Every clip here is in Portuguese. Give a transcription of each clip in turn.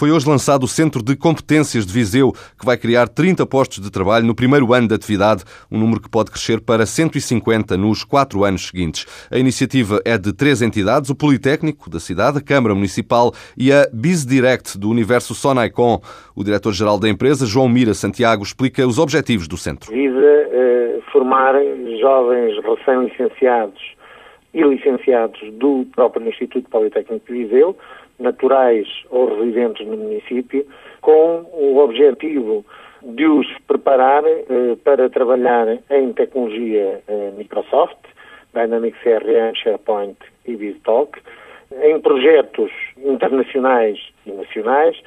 Foi hoje lançado o Centro de Competências de Viseu, que vai criar 30 postos de trabalho no primeiro ano de atividade, um número que pode crescer para 150 nos quatro anos seguintes. A iniciativa é de três entidades, o Politécnico da cidade, a Câmara Municipal e a BizDirect do universo Sonaicon. O diretor-geral da empresa, João Mira Santiago, explica os objetivos do centro. Visa uh, formar jovens recém-licenciados e licenciados do próprio Instituto Politécnico de Viseu, naturais ou residentes no município, com o objetivo de os preparar eh, para trabalhar em tecnologia eh, Microsoft, Dynamics CRM, SharePoint e BizTalk, em projetos internacionais e nacionais,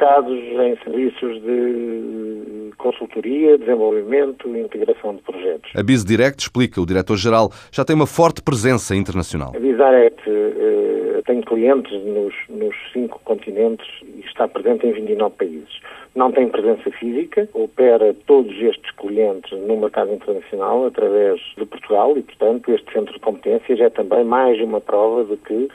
focados em serviços de consultoria, desenvolvimento e integração de projetos. A BizDirect, explica o diretor-geral, já tem uma forte presença internacional. A BizDirect uh, tem clientes nos, nos cinco continentes e está presente em 29 países. Não tem presença física, opera todos estes clientes no mercado internacional através de Portugal e, portanto, este centro de competências é também mais uma prova de que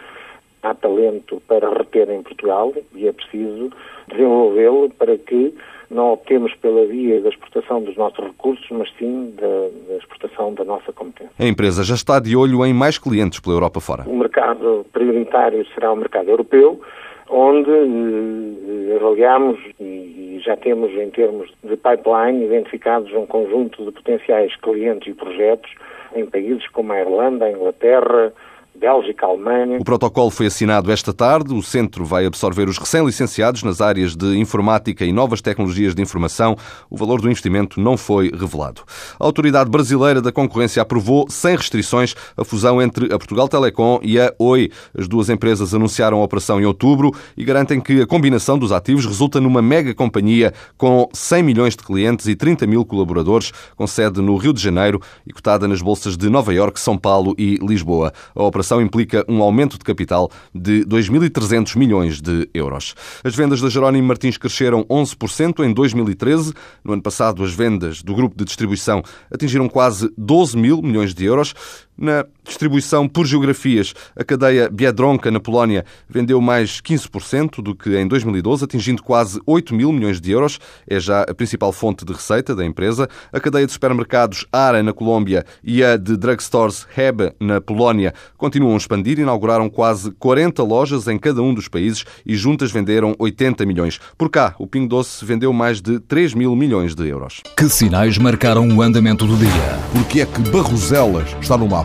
há talento para reter em Portugal e é preciso desenvolvê-lo para que não optemos pela via da exportação dos nossos recursos, mas sim da, da, exportação da nossa competência. A empresa já está de olho em mais clientes pela Europa fora. O mercado prioritário será o mercado europeu, onde eh, avaliamos e já temos, em termos de pipeline, identificados um conjunto de potenciais clientes e projetos em países como a Irlanda, a Inglaterra, Bélgica, Alemanha. O protocolo foi assinado esta tarde. O centro vai absorver os recém-licenciados nas áreas de informática e novas tecnologias de informação. O valor do investimento não foi revelado. A Autoridade Brasileira da Concorrência aprovou, sem restrições, a fusão entre a Portugal Telecom e a Oi. As duas empresas anunciaram a operação em outubro e garantem que a combinação dos ativos resulta numa mega companhia com 100 milhões de clientes e 30 mil colaboradores, com sede no Rio de Janeiro e cotada nas bolsas de Nova Iorque, São Paulo e Lisboa. A operação operação implica um aumento de capital de 2.300 milhões de euros. As vendas da Jerónimo Martins cresceram 11% em 2013. No ano passado, as vendas do grupo de distribuição atingiram quase 12 mil milhões de euros. Na distribuição por geografias, a cadeia Biedronka, na Polónia, vendeu mais 15% do que em 2012, atingindo quase 8 mil milhões de euros. É já a principal fonte de receita da empresa. A cadeia de supermercados Ara, na Colômbia, e a de drugstores Heb, na Polónia, continuam a expandir. Inauguraram quase 40 lojas em cada um dos países e juntas venderam 80 milhões. Por cá, o Pingo Doce vendeu mais de 3 mil milhões de euros. Que sinais marcaram o andamento do dia? Porque é que Barroselas está no mapa?